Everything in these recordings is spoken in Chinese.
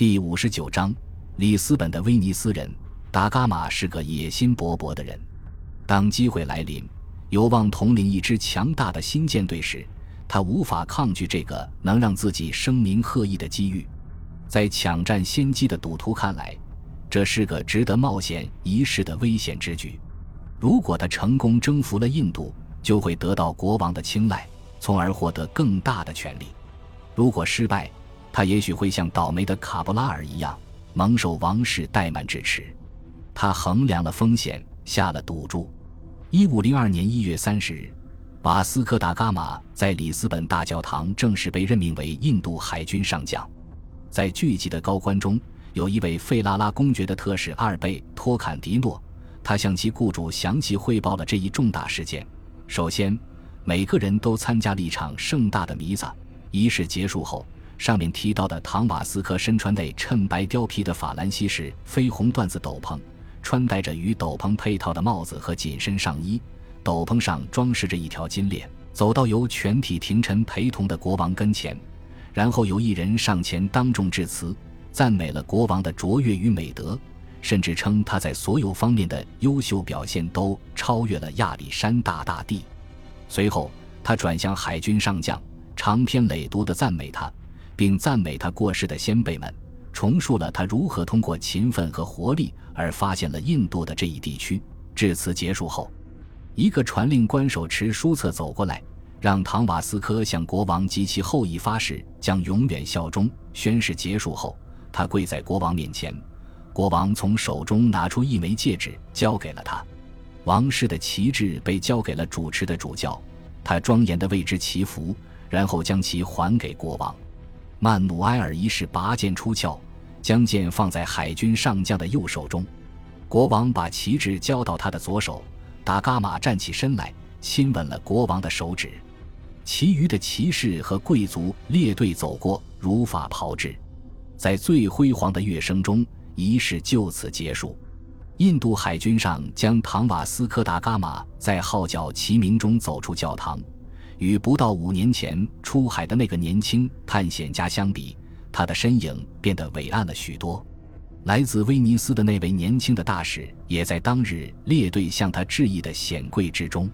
第五十九章，里斯本的威尼斯人达伽马是个野心勃勃的人。当机会来临，有望统领一支强大的新舰队时，他无法抗拒这个能让自己声名赫翼的机遇。在抢占先机的赌徒看来，这是个值得冒险一试的危险之举。如果他成功征服了印度，就会得到国王的青睐，从而获得更大的权利。如果失败，他也许会像倒霉的卡布拉尔一样，蒙受王室怠慢支持。他衡量了风险，下了赌注。一五零二年一月三十日，瓦斯科·达伽马在里斯本大教堂正式被任命为印度海军上将。在聚集的高官中，有一位费拉拉公爵的特使阿尔贝托·坎迪诺，他向其雇主详细汇报了这一重大事件。首先，每个人都参加了一场盛大的弥撒。仪式结束后，上面提到的唐瓦斯科身穿内衬白貂皮的法兰西式绯红缎子斗篷，穿戴着与斗篷配套的帽子和紧身上衣，斗篷上装饰着一条金链，走到由全体廷臣陪同的国王跟前，然后由一人上前当众致辞，赞美了国王的卓越与美德，甚至称他在所有方面的优秀表现都。超越了亚历山大大帝。随后，他转向海军上将，长篇累牍地赞美他，并赞美他过世的先辈们，重述了他如何通过勤奋和活力而发现了印度的这一地区。致辞结束后，一个传令官手持书册走过来，让唐瓦斯科向国王及其后裔发誓将永远效忠。宣誓结束后，他跪在国王面前，国王从手中拿出一枚戒指，交给了他。王室的旗帜被交给了主持的主教，他庄严地为之祈福，然后将其还给国王。曼努埃尔一世拔剑出鞘，将剑放在海军上将的右手中。国王把旗帜交到他的左手，达伽马站起身来，亲吻了国王的手指。其余的骑士和贵族列队走过，如法炮制。在最辉煌的乐声中，仪式就此结束。印度海军上将唐瓦斯科·达伽马在号角齐鸣中走出教堂，与不到五年前出海的那个年轻探险家相比，他的身影变得伟岸了许多。来自威尼斯的那位年轻的大使也在当日列队向他致意的显贵之中。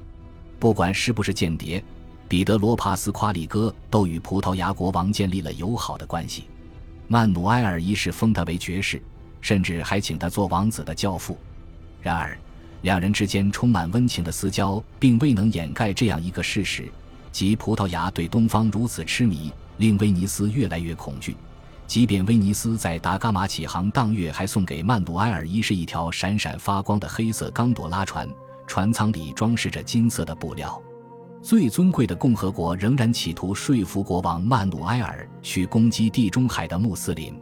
不管是不是间谍，彼得罗·帕斯夸里戈都与葡萄牙国王建立了友好的关系。曼努埃尔一世封他为爵士。甚至还请他做王子的教父。然而，两人之间充满温情的私交，并未能掩盖这样一个事实：即葡萄牙对东方如此痴迷，令威尼斯越来越恐惧。即便威尼斯在达伽马启航当月，还送给曼努埃尔一世一条闪闪发光的黑色刚朵拉船，船舱里装饰着金色的布料。最尊贵的共和国仍然企图说服国王曼努埃尔去攻击地中海的穆斯林。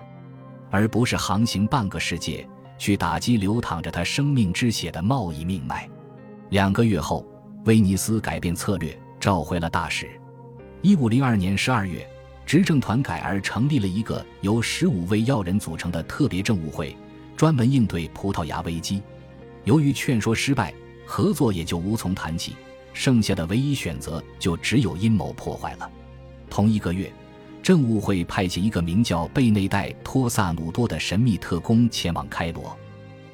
而不是航行半个世界去打击流淌着他生命之血的贸易命脉。两个月后，威尼斯改变策略，召回了大使。一五零二年十二月，执政团改而成立了一个由十五位要人组成的特别政务会，专门应对葡萄牙危机。由于劝说失败，合作也就无从谈起，剩下的唯一选择就只有阴谋破坏了。同一个月。政务会派遣一个名叫贝内代托·萨努多的神秘特工前往开罗。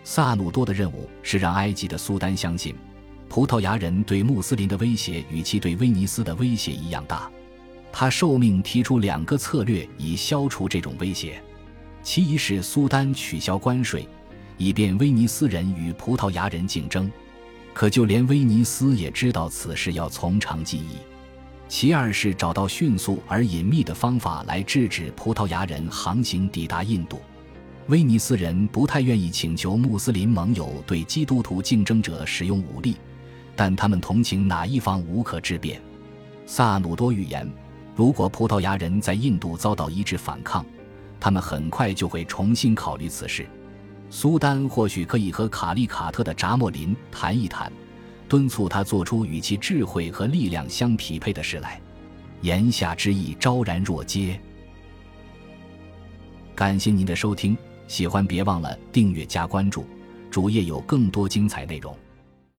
萨努多的任务是让埃及的苏丹相信，葡萄牙人对穆斯林的威胁与其对威尼斯的威胁一样大。他受命提出两个策略以消除这种威胁：其一是苏丹取消关税，以便威尼斯人与葡萄牙人竞争。可就连威尼斯也知道此事要从长计议。其二是找到迅速而隐秘的方法来制止葡萄牙人航行抵达印度。威尼斯人不太愿意请求穆斯林盟友对基督徒竞争者使用武力，但他们同情哪一方无可置辩。萨努多预言，如果葡萄牙人在印度遭到一致反抗，他们很快就会重新考虑此事。苏丹或许可以和卡利卡特的扎莫林谈一谈。敦促他做出与其智慧和力量相匹配的事来，言下之意昭然若揭。感谢您的收听，喜欢别忘了订阅加关注，主页有更多精彩内容。